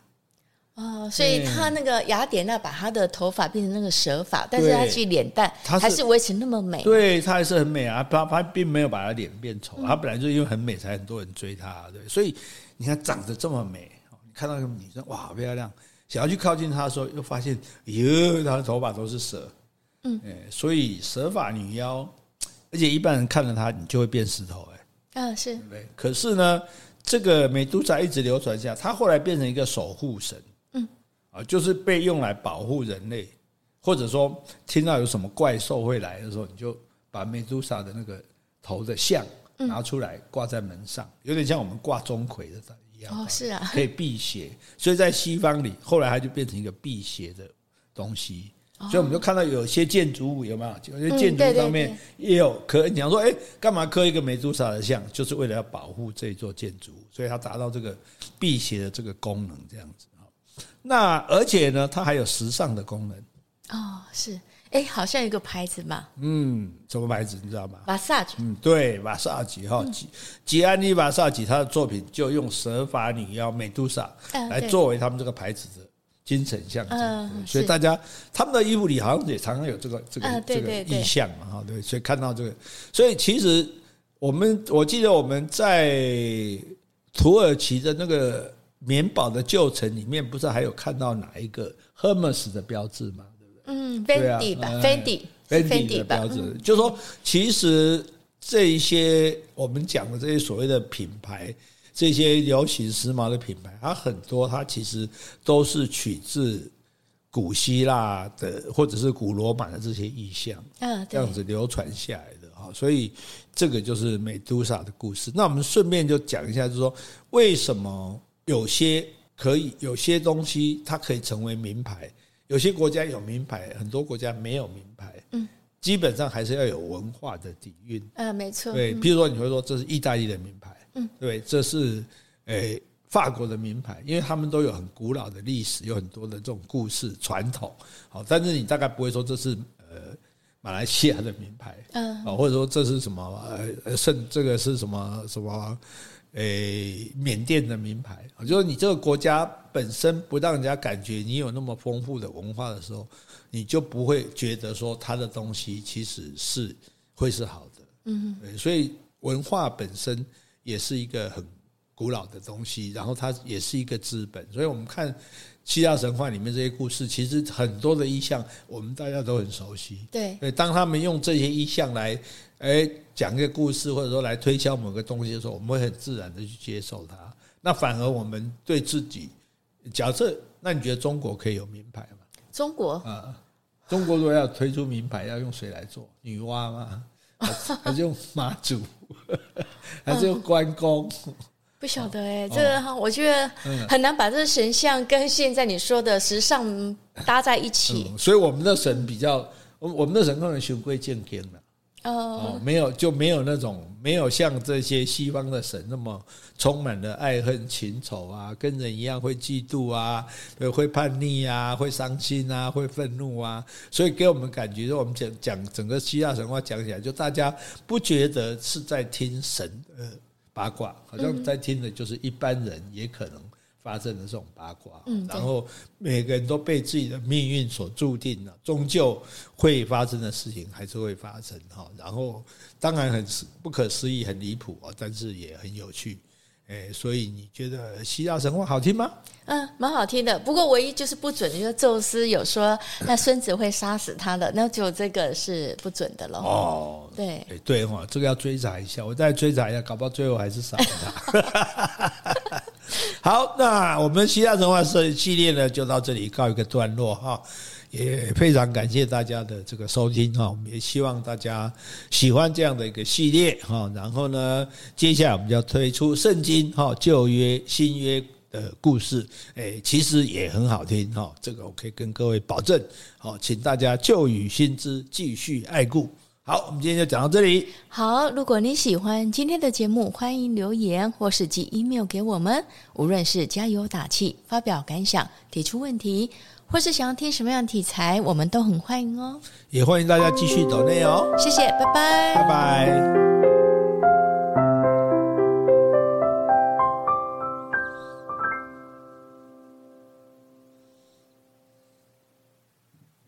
哦，所以他那个雅典娜把她的头发变成那个蛇发，但是她其实脸蛋还是维持那么美，对，她还是很美啊，她她并没有把她脸变丑，她本来就因为很美才很多人追她，对，所以。你看长得这么美，你看到一个女生哇，好漂亮，想要去靠近她的时候，又发现哟，她的头发都是蛇，嗯，所以蛇发女妖，而且一般人看了她，你就会变石头，哎，啊，是，对。可是呢，这个美杜莎一直流传下，她后来变成一个守护神，嗯，啊，就是被用来保护人类，或者说听到有什么怪兽会来的时候，你就把美杜莎的那个头的像。拿出来挂在门上，有点像我们挂钟馗的一样。哦，是啊，可以辟邪。所以在西方里，后来它就变成一个辟邪的东西。所以我们就看到有些建筑物有没有？有些建筑上面也有刻。你想说，哎，干嘛刻一个美杜莎的像？就是为了要保护这座建筑物，所以它达到这个辟邪的这个功能，这样子。那而且呢，它还有时尚的功能。哦，是。哎，好像有一个牌子嘛。嗯，什么牌子你知道吗？马萨吉。嗯，对，马萨吉哈吉吉安尼马萨吉，他的作品就用蛇发女妖美杜莎来作为他们这个牌子的精神象征。嗯，所以大家他们的衣服里好像也常常有这个这个这个意象嘛哈。对，所以看到这个，所以其实我们我记得我们在土耳其的那个棉堡的旧城里面，不是还有看到哪一个 Hermes 的标志吗？嗯，Fendi 吧，Fendi，Fendi 的标志，就是说，其实这一些我们讲的这些所谓的品牌，这些流行时髦的品牌，它很多它其实都是取自古希腊的或者是古罗马的这些意象，嗯，这样子流传下来的哈。所以这个就是美杜莎的故事。那我们顺便就讲一下，就是说为什么有些可以有些东西它可以成为名牌。有些国家有名牌，很多国家没有名牌。嗯，基本上还是要有文化的底蕴。嗯，没错。对，譬如说你会说这是意大利的名牌，嗯，对，这是诶法国的名牌，因为他们都有很古老的历史，有很多的这种故事传统。好，但是你大概不会说这是呃马来西亚的名牌，嗯，啊，或者说这是什么呃圣这个是什么什么。诶，缅甸的名牌，就是你这个国家本身不让人家感觉你有那么丰富的文化的时候，你就不会觉得说它的东西其实是会是好的。嗯，所以文化本身也是一个很古老的东西，然后它也是一个资本。所以我们看希腊神话里面这些故事，其实很多的意象我们大家都很熟悉。对，当他们用这些意象来。哎，讲一个故事，或者说来推销某个东西的时候，我们会很自然的去接受它。那反而我们对自己，假设，那你觉得中国可以有名牌吗？中国啊，中国如果要推出名牌，要用谁来做？女娲吗？还是 用妈祖？还是用关公？不晓得哎，这个我觉得很难把这个神像跟现在你说的时尚搭在一起。所以我们的神比较，我我们的神可能循规渐进了。哦，没有就没有那种没有像这些西方的神那么充满了爱恨情仇啊，跟人一样会嫉妒啊，会叛逆啊，会伤心啊，会愤怒啊，所以给我们感觉，我们讲讲整个希腊神话讲起来，就大家不觉得是在听神呃八卦，好像在听的就是一般人也可能。发生的这种八卦，嗯然后每个人都被自己的命运所注定了，终究会发生的事情还是会发生哈。然后当然很不可思议、很离谱啊，但是也很有趣。哎，所以你觉得希腊神话好听吗？嗯，蛮好听的。不过唯一就是不准的，就是宙斯有说那孙子会杀死他的，那就这个是不准的喽。哦，对对哈，这个要追查一下，我再追查一下，搞不好最后还是杀了他。好，那我们希腊神话社系列呢，就到这里告一个段落哈。也非常感谢大家的这个收听哈，我们也希望大家喜欢这样的一个系列哈。然后呢，接下来我们就要推出圣经哈旧约、新约的故事，诶，其实也很好听哈。这个我可以跟各位保证，好，请大家旧与新知，继续爱故。好，我们今天就讲到这里。好，如果你喜欢今天的节目，欢迎留言或是寄 email 给我们。无论是加油打气、发表感想、提出问题，或是想要听什么样的题材，我们都很欢迎哦。也欢迎大家继续抖内哦。谢谢，拜拜，拜拜。